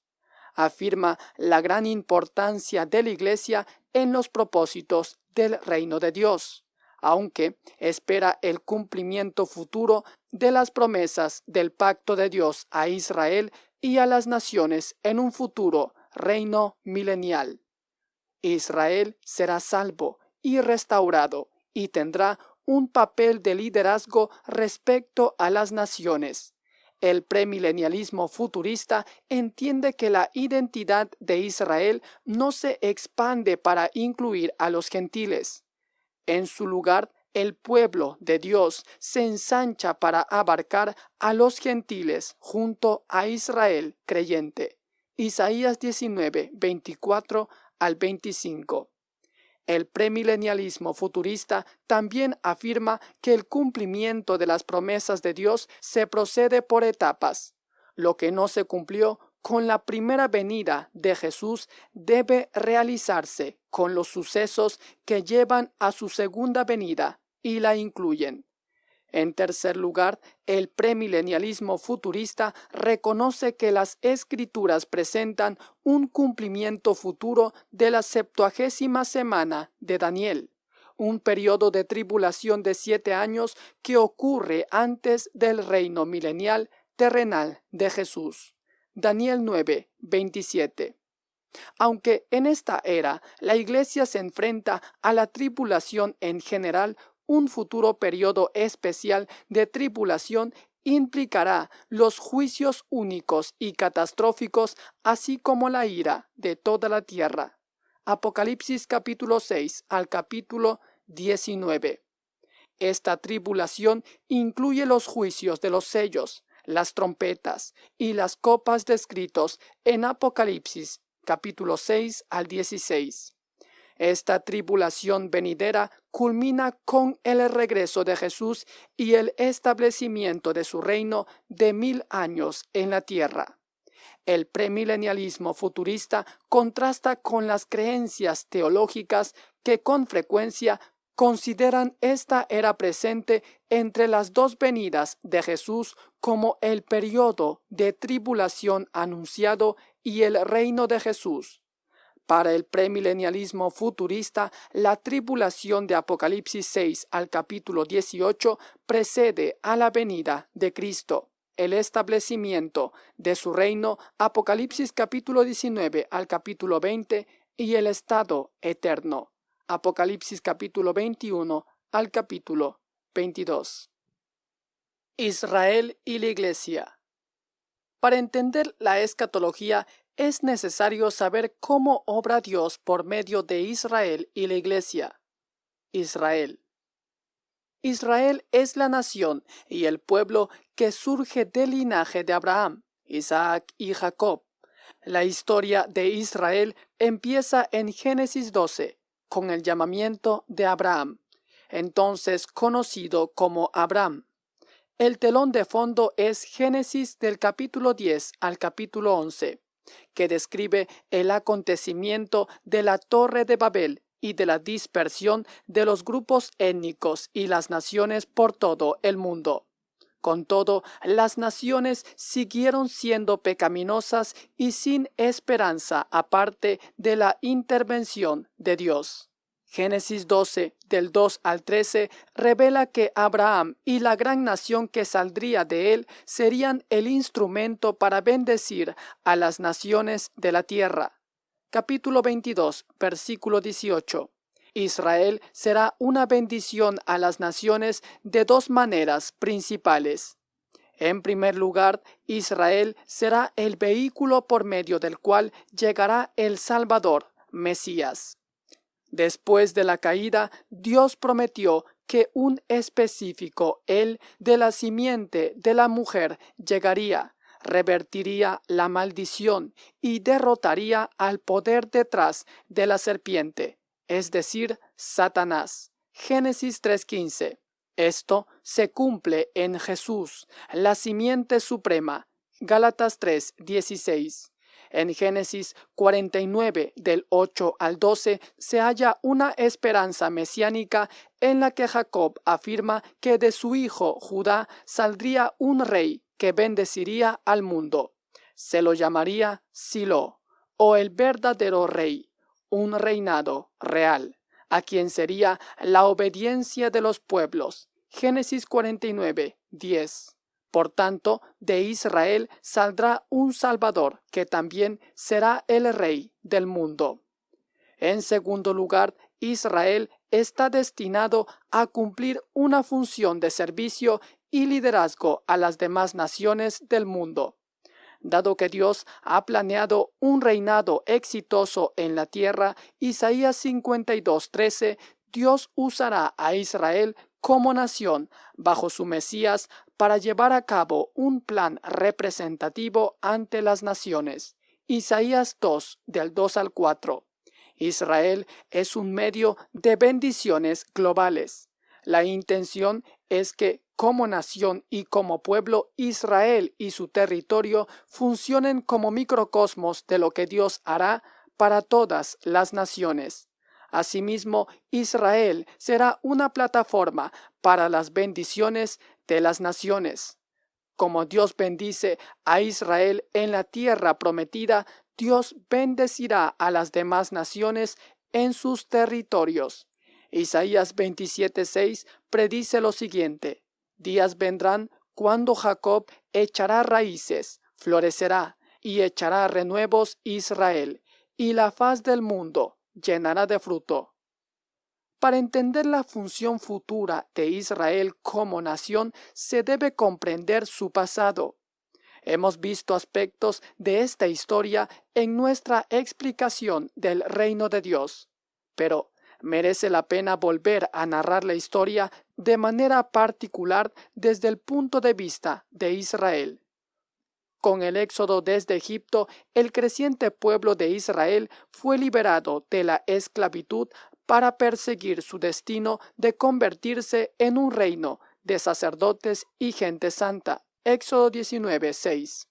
Afirma la gran importancia de la Iglesia en los propósitos del reino de Dios, aunque espera el cumplimiento futuro de las promesas del pacto de Dios a Israel y a las naciones en un futuro reino milenial. Israel será salvo y restaurado y tendrá un papel de liderazgo respecto a las naciones. El premilenialismo futurista entiende que la identidad de Israel no se expande para incluir a los gentiles. En su lugar, el pueblo de Dios se ensancha para abarcar a los gentiles junto a Israel creyente. Isaías 19, 24 al 25. El premilenialismo futurista también afirma que el cumplimiento de las promesas de Dios se procede por etapas. Lo que no se cumplió con la primera venida de Jesús debe realizarse con los sucesos que llevan a su segunda venida y la incluyen. En tercer lugar, el premilenialismo futurista reconoce que las escrituras presentan un cumplimiento futuro de la septuagésima semana de Daniel, un periodo de tribulación de siete años que ocurre antes del reino milenial terrenal de Jesús. Daniel 9, 27. Aunque en esta era la Iglesia se enfrenta a la tribulación en general, un futuro periodo especial de tribulación implicará los juicios únicos y catastróficos, así como la ira de toda la tierra. Apocalipsis capítulo 6 al capítulo 19. Esta tribulación incluye los juicios de los sellos, las trompetas y las copas descritos en Apocalipsis capítulo 6 al 16. Esta tribulación venidera culmina con el regreso de Jesús y el establecimiento de su reino de mil años en la tierra. El premilenialismo futurista contrasta con las creencias teológicas que con frecuencia consideran esta era presente entre las dos venidas de Jesús como el periodo de tribulación anunciado y el reino de Jesús. Para el premilenialismo futurista, la tribulación de Apocalipsis 6 al capítulo 18 precede a la venida de Cristo. El establecimiento de su reino, Apocalipsis capítulo 19 al capítulo 20 y el estado eterno. Apocalipsis capítulo 21 al capítulo 22. Israel y la Iglesia. Para entender la escatología es necesario saber cómo obra Dios por medio de Israel y la Iglesia. Israel. Israel es la nación y el pueblo que surge del linaje de Abraham, Isaac y Jacob. La historia de Israel empieza en Génesis 12, con el llamamiento de Abraham, entonces conocido como Abraham. El telón de fondo es Génesis del capítulo 10 al capítulo 11, que describe el acontecimiento de la Torre de Babel y de la dispersión de los grupos étnicos y las naciones por todo el mundo. Con todo, las naciones siguieron siendo pecaminosas y sin esperanza aparte de la intervención de Dios. Génesis 12, del 2 al 13, revela que Abraham y la gran nación que saldría de él serían el instrumento para bendecir a las naciones de la tierra. Capítulo 22, versículo 18. Israel será una bendición a las naciones de dos maneras principales. En primer lugar, Israel será el vehículo por medio del cual llegará el Salvador, Mesías. Después de la caída, Dios prometió que un específico, el de la simiente de la mujer, llegaría, revertiría la maldición y derrotaría al poder detrás de la serpiente es decir, Satanás. Génesis 3.15. Esto se cumple en Jesús, la simiente suprema. Gálatas 3.16. En Génesis 49 del 8 al 12 se halla una esperanza mesiánica en la que Jacob afirma que de su hijo Judá saldría un rey que bendeciría al mundo. Se lo llamaría Silo, o el verdadero rey un reinado real, a quien sería la obediencia de los pueblos. Génesis 49, 10. Por tanto, de Israel saldrá un Salvador, que también será el Rey del mundo. En segundo lugar, Israel está destinado a cumplir una función de servicio y liderazgo a las demás naciones del mundo dado que Dios ha planeado un reinado exitoso en la tierra, Isaías 52:13, Dios usará a Israel como nación bajo su Mesías para llevar a cabo un plan representativo ante las naciones. Isaías 2 del 2 al 4. Israel es un medio de bendiciones globales. La intención es que como nación y como pueblo, Israel y su territorio funcionen como microcosmos de lo que Dios hará para todas las naciones. Asimismo, Israel será una plataforma para las bendiciones de las naciones. Como Dios bendice a Israel en la tierra prometida, Dios bendecirá a las demás naciones en sus territorios. Isaías 27:6 predice lo siguiente: Días vendrán cuando Jacob echará raíces, florecerá y echará renuevos Israel, y la faz del mundo llenará de fruto. Para entender la función futura de Israel como nación, se debe comprender su pasado. Hemos visto aspectos de esta historia en nuestra explicación del reino de Dios. Pero merece la pena volver a narrar la historia de manera particular desde el punto de vista de Israel. Con el éxodo desde Egipto, el creciente pueblo de Israel fue liberado de la esclavitud para perseguir su destino de convertirse en un reino de sacerdotes y gente santa. Éxodo 19, 6.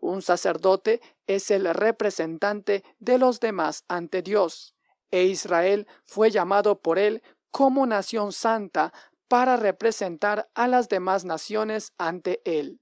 Un sacerdote es el representante de los demás ante Dios, e Israel fue llamado por él como nación santa para representar a las demás naciones ante él.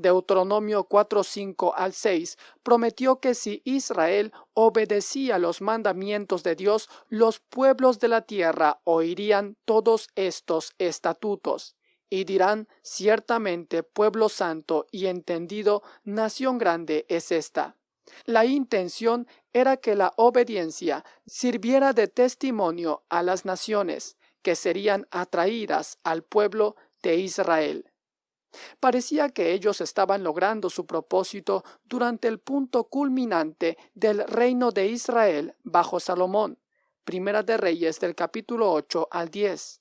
Deuteronomio 4, 5 al 6 prometió que si Israel obedecía los mandamientos de Dios, los pueblos de la tierra oirían todos estos estatutos y dirán ciertamente pueblo santo y entendido, nación grande es esta. La intención era que la obediencia sirviera de testimonio a las naciones, que serían atraídas al pueblo de Israel. Parecía que ellos estaban logrando su propósito durante el punto culminante del reino de Israel bajo Salomón. Primera de Reyes del capítulo 8 al 10.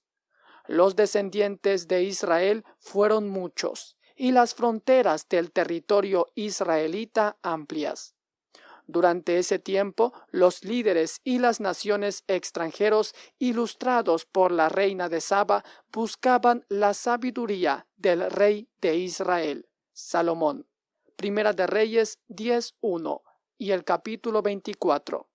Los descendientes de Israel fueron muchos y las fronteras del territorio israelita amplias. Durante ese tiempo, los líderes y las naciones extranjeros, ilustrados por la reina de Saba, buscaban la sabiduría del rey de Israel, Salomón. Primera de Reyes 10.1 y el capítulo 24.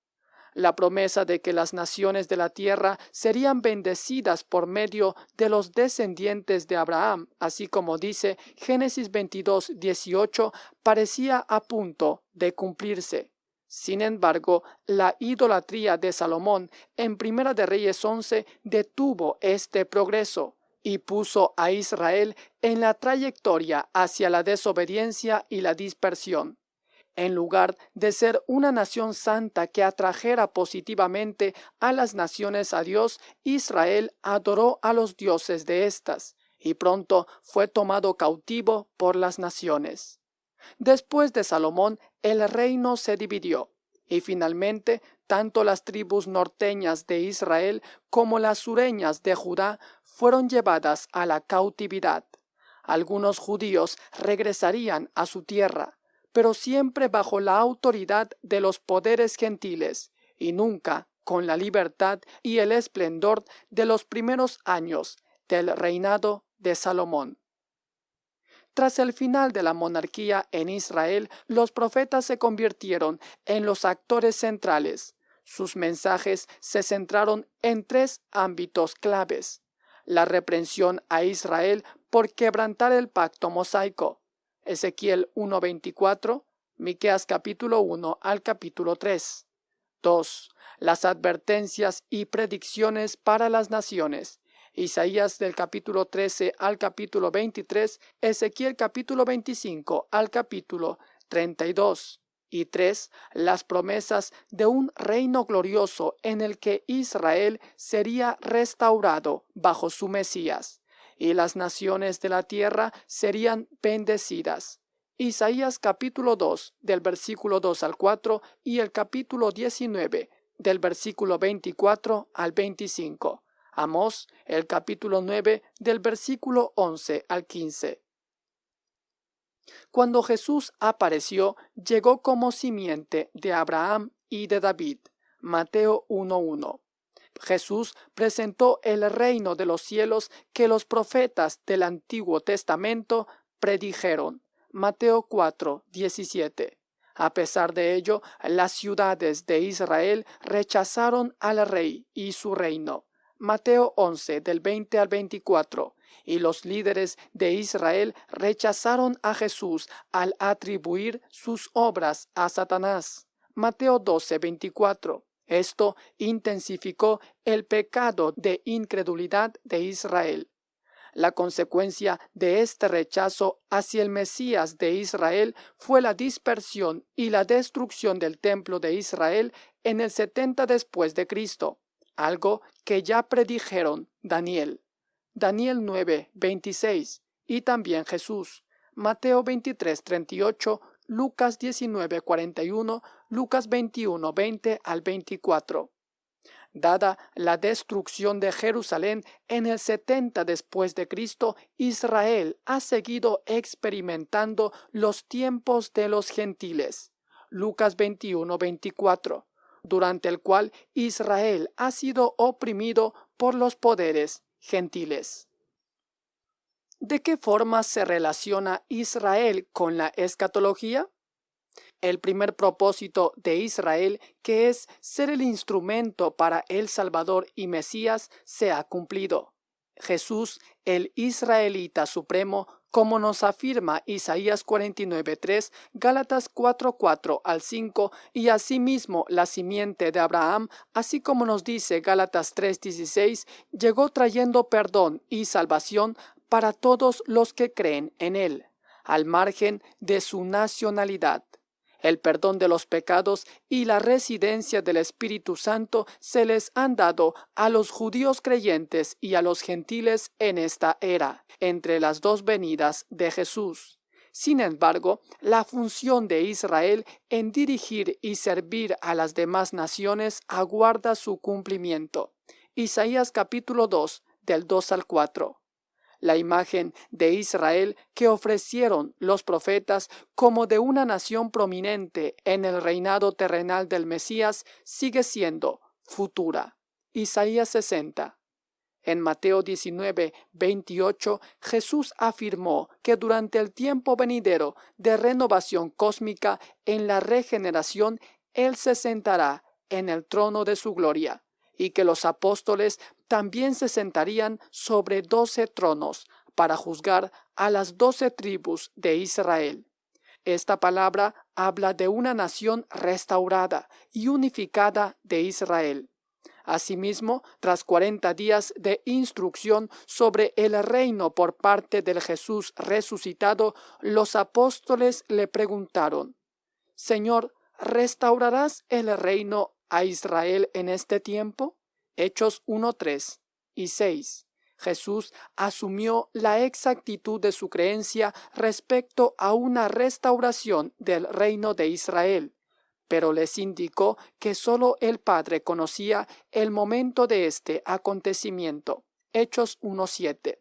La promesa de que las naciones de la tierra serían bendecidas por medio de los descendientes de Abraham, así como dice Génesis 22.18, parecía a punto de cumplirse. Sin embargo, la idolatría de Salomón en Primera de Reyes 11 detuvo este progreso y puso a Israel en la trayectoria hacia la desobediencia y la dispersión. En lugar de ser una nación santa que atrajera positivamente a las naciones a Dios, Israel adoró a los dioses de éstas, y pronto fue tomado cautivo por las naciones. Después de Salomón, el reino se dividió, y finalmente tanto las tribus norteñas de Israel como las sureñas de Judá fueron llevadas a la cautividad. Algunos judíos regresarían a su tierra, pero siempre bajo la autoridad de los poderes gentiles, y nunca con la libertad y el esplendor de los primeros años del reinado de Salomón. Tras el final de la monarquía en Israel, los profetas se convirtieron en los actores centrales. Sus mensajes se centraron en tres ámbitos claves. La reprensión a Israel por quebrantar el pacto mosaico. Ezequiel 1.24, Miqueas capítulo 1 al capítulo 3. 2. Las advertencias y predicciones para las naciones. Isaías del capítulo 13 al capítulo 23, Ezequiel capítulo 25 al capítulo 32 y 3. Las promesas de un reino glorioso en el que Israel sería restaurado bajo su Mesías y las naciones de la tierra serían bendecidas. Isaías capítulo 2 del versículo 2 al 4 y el capítulo 19 del versículo 24 al 25. Amós, el capítulo 9, del versículo 11 al 15. Cuando Jesús apareció, llegó como simiente de Abraham y de David. Mateo 1.1. Jesús presentó el reino de los cielos que los profetas del Antiguo Testamento predijeron. Mateo 4, 17. A pesar de ello, las ciudades de Israel rechazaron al rey y su reino. Mateo 11 del 20 al 24. Y los líderes de Israel rechazaron a Jesús al atribuir sus obras a Satanás. Mateo 12, 24. Esto intensificó el pecado de incredulidad de Israel. La consecuencia de este rechazo hacia el Mesías de Israel fue la dispersión y la destrucción del templo de Israel en el 70 después de Cristo algo que ya predijeron Daniel, Daniel 9, 26 y también Jesús, Mateo 23, 38, Lucas 19, 41, Lucas 21, 20 al 24. Dada la destrucción de Jerusalén en el 70 después de Cristo, Israel ha seguido experimentando los tiempos de los gentiles. Lucas 21, 24, durante el cual Israel ha sido oprimido por los poderes gentiles. ¿De qué forma se relaciona Israel con la escatología? El primer propósito de Israel, que es ser el instrumento para el Salvador y Mesías, se ha cumplido. Jesús, el israelita supremo, como nos afirma Isaías 49.3, Gálatas 4.4 al 5 y asimismo la simiente de Abraham, así como nos dice Gálatas 3.16, llegó trayendo perdón y salvación para todos los que creen en él, al margen de su nacionalidad. El perdón de los pecados y la residencia del Espíritu Santo se les han dado a los judíos creyentes y a los gentiles en esta era, entre las dos venidas de Jesús. Sin embargo, la función de Israel en dirigir y servir a las demás naciones aguarda su cumplimiento. Isaías capítulo 2, del 2 al 4 la imagen de Israel que ofrecieron los profetas como de una nación prominente en el reinado terrenal del Mesías sigue siendo futura. Isaías 60. En Mateo 19, 28, Jesús afirmó que durante el tiempo venidero de renovación cósmica en la regeneración, Él se sentará en el trono de su gloria y que los apóstoles también se sentarían sobre doce tronos para juzgar a las doce tribus de Israel. Esta palabra habla de una nación restaurada y unificada de Israel. Asimismo, tras cuarenta días de instrucción sobre el reino por parte del Jesús resucitado, los apóstoles le preguntaron, Señor, ¿restaurarás el reino a Israel en este tiempo? Hechos 1, 3 y 6. Jesús asumió la exactitud de su creencia respecto a una restauración del reino de Israel, pero les indicó que sólo el Padre conocía el momento de este acontecimiento. Hechos 1.7.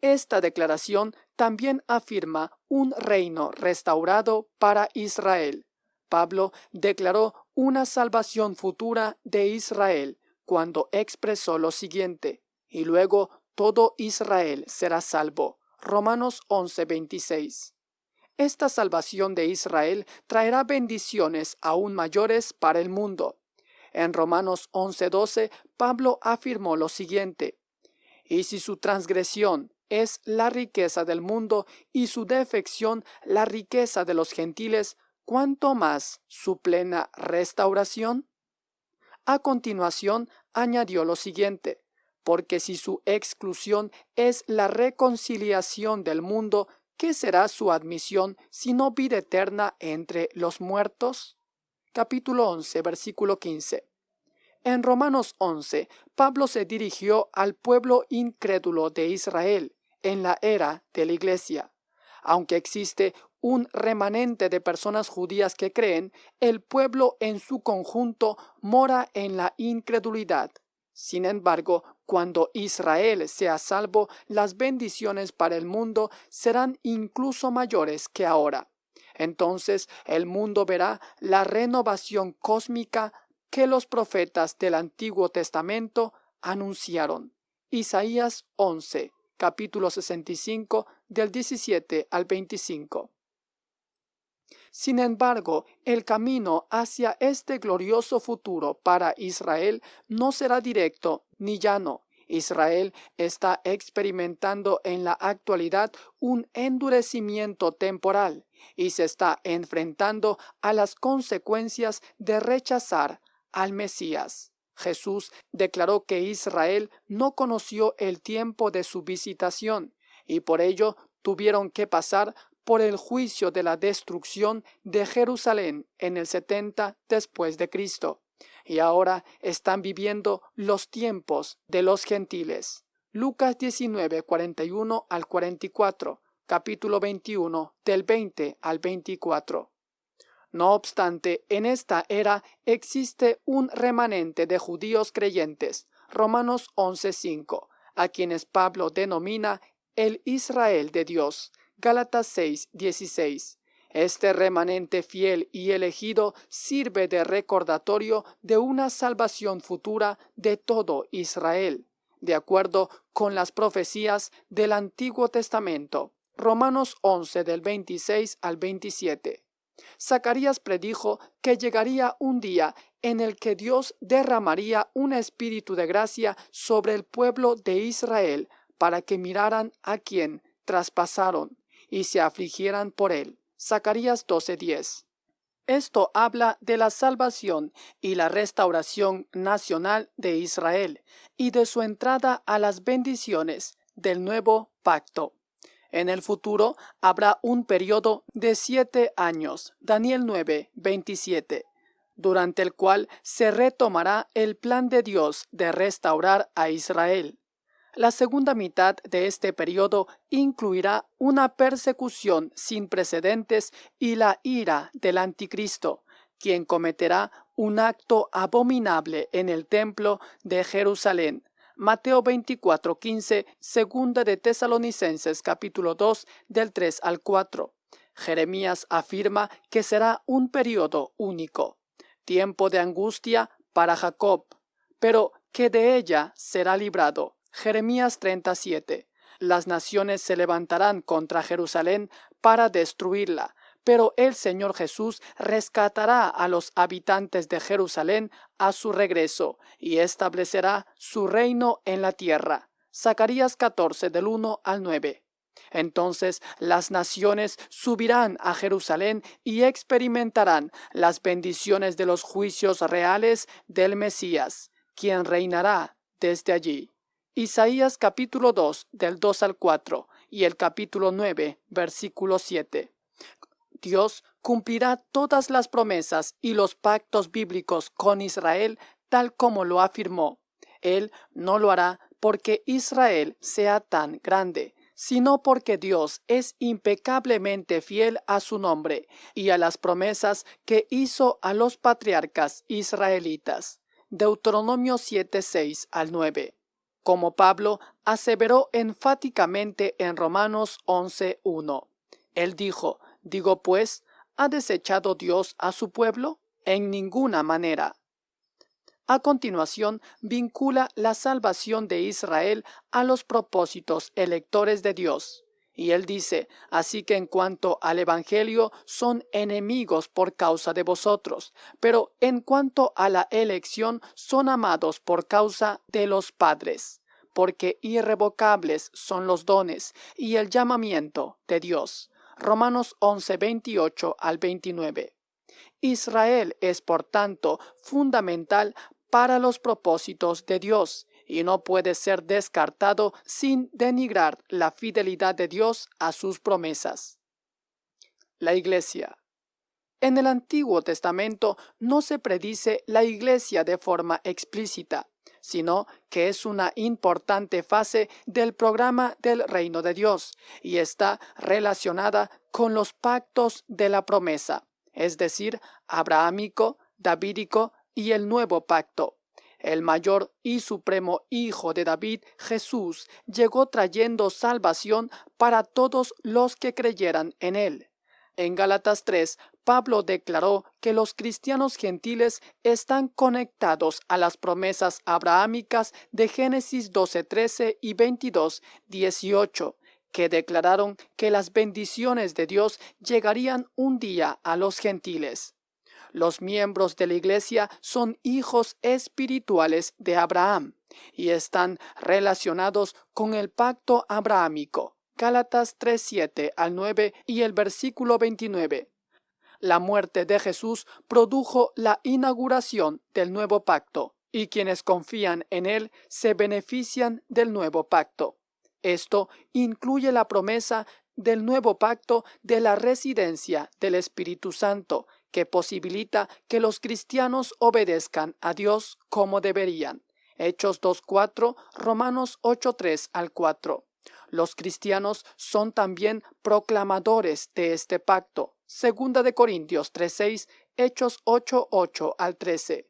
Esta declaración también afirma un reino restaurado para Israel. Pablo declaró una salvación futura de Israel cuando expresó lo siguiente, y luego todo Israel será salvo. Romanos 11:26. Esta salvación de Israel traerá bendiciones aún mayores para el mundo. En Romanos 11:12, Pablo afirmó lo siguiente, y si su transgresión es la riqueza del mundo y su defección la riqueza de los gentiles, ¿cuánto más su plena restauración? A continuación añadió lo siguiente, porque si su exclusión es la reconciliación del mundo, ¿qué será su admisión sino vida eterna entre los muertos? Capítulo 11, versículo 15. En Romanos 11, Pablo se dirigió al pueblo incrédulo de Israel en la era de la Iglesia. Aunque existe un remanente de personas judías que creen, el pueblo en su conjunto mora en la incredulidad. Sin embargo, cuando Israel sea salvo, las bendiciones para el mundo serán incluso mayores que ahora. Entonces el mundo verá la renovación cósmica que los profetas del Antiguo Testamento anunciaron. Isaías 11, capítulo 65, del 17 al 25. Sin embargo, el camino hacia este glorioso futuro para Israel no será directo ni llano. Israel está experimentando en la actualidad un endurecimiento temporal y se está enfrentando a las consecuencias de rechazar al Mesías. Jesús declaró que Israel no conoció el tiempo de su visitación y por ello tuvieron que pasar por el juicio de la destrucción de Jerusalén en el 70 después de Cristo, y ahora están viviendo los tiempos de los gentiles. Lucas 19, 41 al 44, capítulo 21, del 20 al 24. No obstante, en esta era existe un remanente de judíos creyentes, Romanos 11:5, a quienes Pablo denomina el Israel de Dios, Gálatas 6:16. Este remanente fiel y elegido sirve de recordatorio de una salvación futura de todo Israel, de acuerdo con las profecías del Antiguo Testamento. Romanos 11 del 26 al 27. Zacarías predijo que llegaría un día en el que Dios derramaría un espíritu de gracia sobre el pueblo de Israel para que miraran a quien traspasaron y se afligieran por él. Zacarías 12:10. Esto habla de la salvación y la restauración nacional de Israel y de su entrada a las bendiciones del nuevo pacto. En el futuro habrá un periodo de siete años, Daniel 9, 27, durante el cual se retomará el plan de Dios de restaurar a Israel. La segunda mitad de este periodo incluirá una persecución sin precedentes y la ira del anticristo, quien cometerá un acto abominable en el templo de Jerusalén, Mateo 24, 15, segunda de Tesalonicenses capítulo 2 del 3 al 4. Jeremías afirma que será un periodo único, tiempo de angustia para Jacob, pero que de ella será librado. Jeremías 37. Las naciones se levantarán contra Jerusalén para destruirla, pero el Señor Jesús rescatará a los habitantes de Jerusalén a su regreso y establecerá su reino en la tierra. Zacarías 14 del 1 al 9. Entonces las naciones subirán a Jerusalén y experimentarán las bendiciones de los juicios reales del Mesías, quien reinará desde allí. Isaías capítulo 2 del 2 al 4 y el capítulo 9 versículo 7. Dios cumplirá todas las promesas y los pactos bíblicos con Israel tal como lo afirmó. Él no lo hará porque Israel sea tan grande, sino porque Dios es impecablemente fiel a su nombre y a las promesas que hizo a los patriarcas israelitas. Deuteronomio 7, 6 al 9. Como Pablo aseveró enfáticamente en Romanos 11, 1. Él dijo, Digo pues, ¿ha desechado Dios a su pueblo? En ninguna manera. A continuación, vincula la salvación de Israel a los propósitos electores de Dios. Y él dice, así que en cuanto al Evangelio son enemigos por causa de vosotros, pero en cuanto a la elección son amados por causa de los padres, porque irrevocables son los dones y el llamamiento de Dios. Romanos 11, 28 al 29. Israel es, por tanto, fundamental para los propósitos de Dios y no puede ser descartado sin denigrar la fidelidad de Dios a sus promesas. La Iglesia. En el Antiguo Testamento no se predice la Iglesia de forma explícita, sino que es una importante fase del programa del reino de Dios y está relacionada con los pactos de la promesa, es decir, abrahámico, davídico y el nuevo pacto. El mayor y supremo Hijo de David, Jesús, llegó trayendo salvación para todos los que creyeran en él. En Gálatas 3, Pablo declaró que los cristianos gentiles están conectados a las promesas abrahámicas de Génesis 12:13 y 22:18, que declararon que las bendiciones de Dios llegarían un día a los gentiles. Los miembros de la Iglesia son hijos espirituales de Abraham y están relacionados con el pacto abrahámico. Gálatas 3:7 al 9 y el versículo 29. La muerte de Jesús produjo la inauguración del nuevo pacto, y quienes confían en él se benefician del nuevo pacto. Esto incluye la promesa del nuevo pacto de la residencia del Espíritu Santo, que posibilita que los cristianos obedezcan a Dios como deberían. Hechos 2.4, Romanos 8.3 al 4. Los cristianos son también proclamadores de este pacto. Segunda de Corintios 3.6, Hechos 8.8 al 13.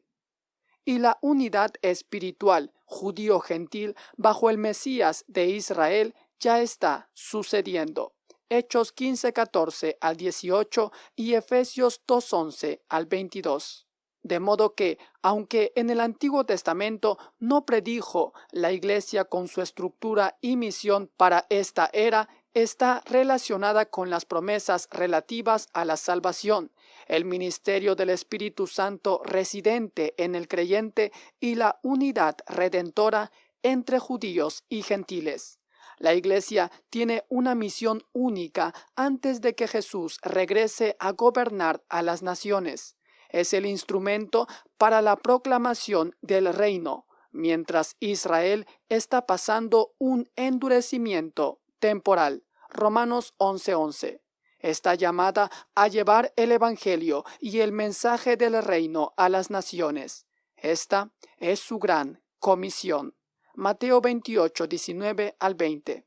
Y la unidad espiritual judío-gentil bajo el Mesías de Israel ya está sucediendo. Hechos 15.14 al 18 y Efesios 2.11 al 22. De modo que, aunque en el Antiguo Testamento no predijo la Iglesia con su estructura y misión para esta era, está relacionada con las promesas relativas a la salvación, el ministerio del Espíritu Santo residente en el creyente y la unidad redentora entre judíos y gentiles. La Iglesia tiene una misión única antes de que Jesús regrese a gobernar a las naciones. Es el instrumento para la proclamación del reino, mientras Israel está pasando un endurecimiento temporal. Romanos 11:11. Está llamada a llevar el Evangelio y el mensaje del reino a las naciones. Esta es su gran comisión. Mateo 28, 19 al 20.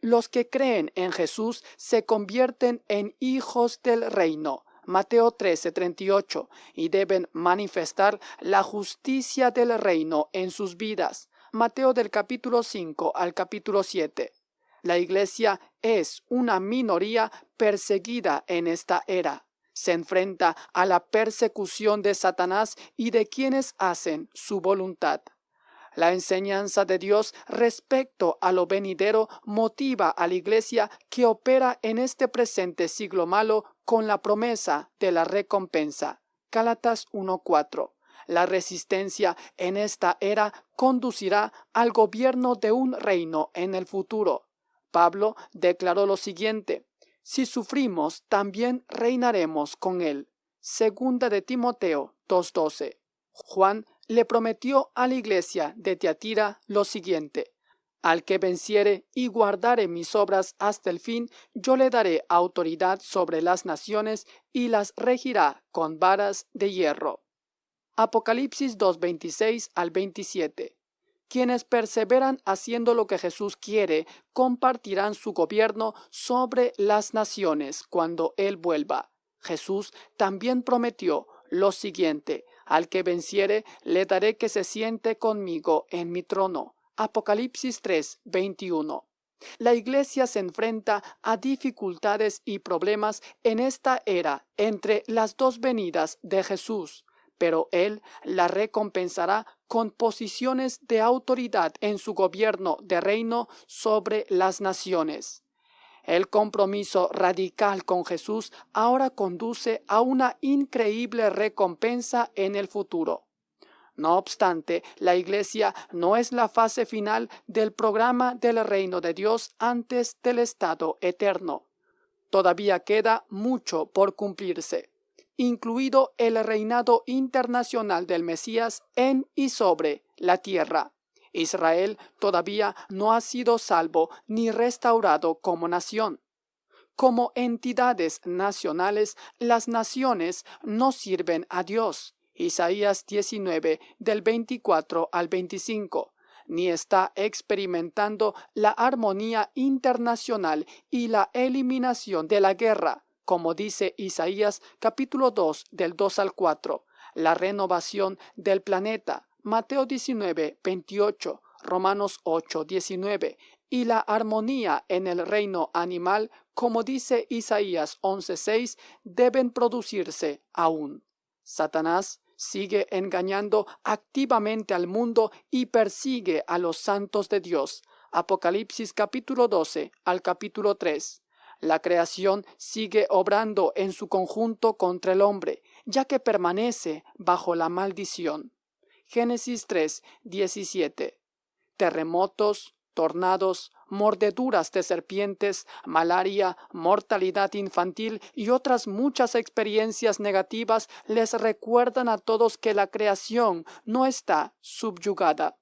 Los que creen en Jesús se convierten en hijos del reino. Mateo 13, 38, y deben manifestar la justicia del reino en sus vidas. Mateo del capítulo 5 al capítulo 7. La Iglesia es una minoría perseguida en esta era. Se enfrenta a la persecución de Satanás y de quienes hacen su voluntad. La enseñanza de Dios respecto a lo venidero motiva a la Iglesia que opera en este presente siglo malo con la promesa de la recompensa. Gálatas 1.4. La resistencia en esta era conducirá al gobierno de un reino en el futuro. Pablo declaró lo siguiente: Si sufrimos, también reinaremos con él. Segunda de Timoteo 2.12. Juan le prometió a la iglesia de Teatira lo siguiente, al que venciere y guardare mis obras hasta el fin, yo le daré autoridad sobre las naciones y las regirá con varas de hierro. Apocalipsis 2.26 al 27. Quienes perseveran haciendo lo que Jesús quiere compartirán su gobierno sobre las naciones cuando Él vuelva. Jesús también prometió lo siguiente, al que venciere le daré que se siente conmigo en mi trono. Apocalipsis 3, 21. La Iglesia se enfrenta a dificultades y problemas en esta era entre las dos venidas de Jesús, pero Él la recompensará con posiciones de autoridad en su gobierno de reino sobre las naciones. El compromiso radical con Jesús ahora conduce a una increíble recompensa en el futuro. No obstante, la Iglesia no es la fase final del programa del reino de Dios antes del estado eterno. Todavía queda mucho por cumplirse, incluido el reinado internacional del Mesías en y sobre la tierra. Israel todavía no ha sido salvo ni restaurado como nación. Como entidades nacionales, las naciones no sirven a Dios. Isaías 19 del 24 al 25 ni está experimentando la armonía internacional y la eliminación de la guerra, como dice Isaías capítulo 2 del 2 al 4, la renovación del planeta, Mateo 19, 28, Romanos 8, 19, y la armonía en el reino animal, como dice Isaías 11:6, deben producirse aún. Satanás sigue engañando activamente al mundo y persigue a los santos de Dios. Apocalipsis capítulo 12 al capítulo 3. La creación sigue obrando en su conjunto contra el hombre, ya que permanece bajo la maldición. Génesis 3, 17. Terremotos, tornados, mordeduras de serpientes, malaria, mortalidad infantil y otras muchas experiencias negativas les recuerdan a todos que la creación no está subyugada.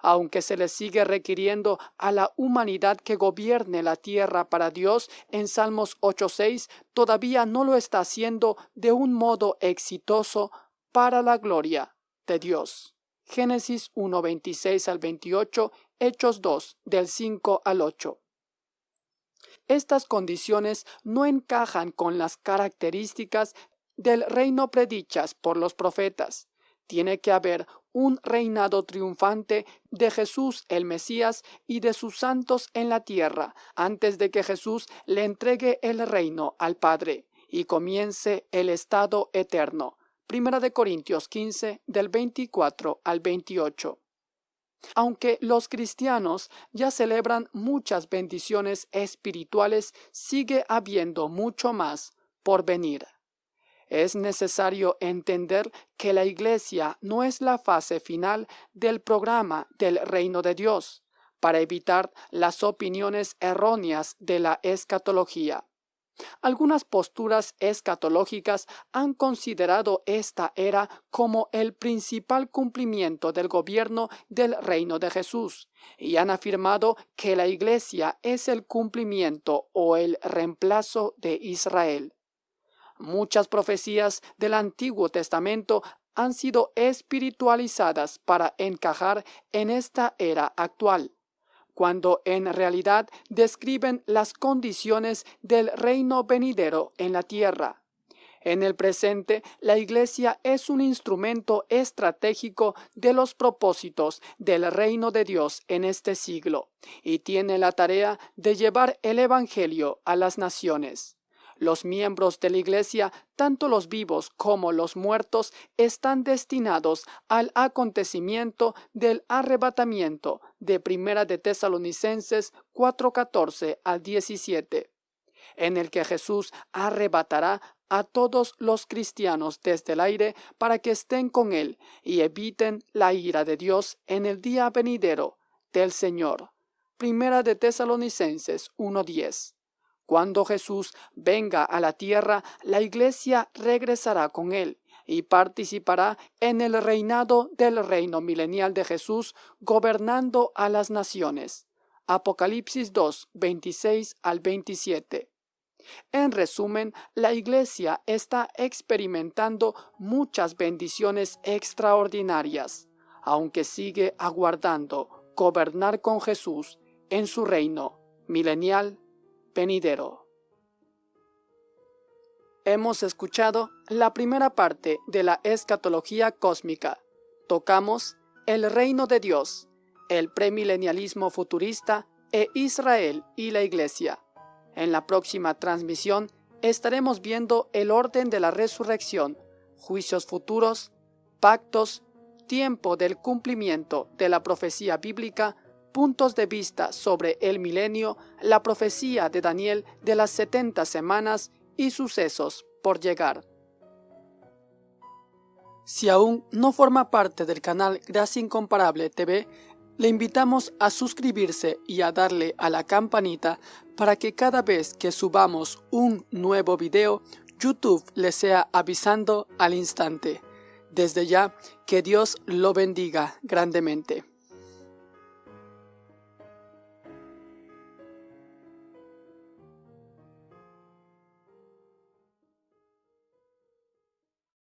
Aunque se le sigue requiriendo a la humanidad que gobierne la tierra para Dios en Salmos 8.6, todavía no lo está haciendo de un modo exitoso para la gloria de Dios. Génesis 1, 26 al 28, Hechos 2, del 5 al 8. estas condiciones no encajan con las características del reino predichas por los profetas. Tiene que haber un reinado triunfante de Jesús el Mesías y de sus santos en la tierra, antes de que Jesús le entregue el reino al Padre y comience el estado eterno. Primera de Corintios 15 del 24 al 28. Aunque los cristianos ya celebran muchas bendiciones espirituales, sigue habiendo mucho más por venir. Es necesario entender que la Iglesia no es la fase final del programa del reino de Dios, para evitar las opiniones erróneas de la escatología. Algunas posturas escatológicas han considerado esta era como el principal cumplimiento del gobierno del reino de Jesús y han afirmado que la Iglesia es el cumplimiento o el reemplazo de Israel. Muchas profecías del Antiguo Testamento han sido espiritualizadas para encajar en esta era actual cuando en realidad describen las condiciones del reino venidero en la tierra. En el presente, la Iglesia es un instrumento estratégico de los propósitos del reino de Dios en este siglo, y tiene la tarea de llevar el Evangelio a las naciones. Los miembros de la Iglesia, tanto los vivos como los muertos, están destinados al acontecimiento del arrebatamiento de Primera de Tesalonicenses 4:14 al 17, en el que Jesús arrebatará a todos los cristianos desde el aire para que estén con él y eviten la ira de Dios en el día venidero del Señor. Primera de Tesalonicenses 1:10. Cuando Jesús venga a la tierra, la iglesia regresará con él y participará en el reinado del reino milenial de Jesús, gobernando a las naciones. Apocalipsis 2, 26 al 27. En resumen, la Iglesia está experimentando muchas bendiciones extraordinarias, aunque sigue aguardando gobernar con Jesús en su reino milenial venidero. Hemos escuchado la primera parte de la escatología cósmica. Tocamos el reino de Dios, el premilenialismo futurista e Israel y la Iglesia. En la próxima transmisión estaremos viendo el orden de la resurrección, juicios futuros, pactos, tiempo del cumplimiento de la profecía bíblica puntos de vista sobre el milenio, la profecía de Daniel de las 70 semanas y sucesos por llegar. Si aún no forma parte del canal Gracia Incomparable TV, le invitamos a suscribirse y a darle a la campanita para que cada vez que subamos un nuevo video, YouTube le sea avisando al instante. Desde ya, que Dios lo bendiga grandemente.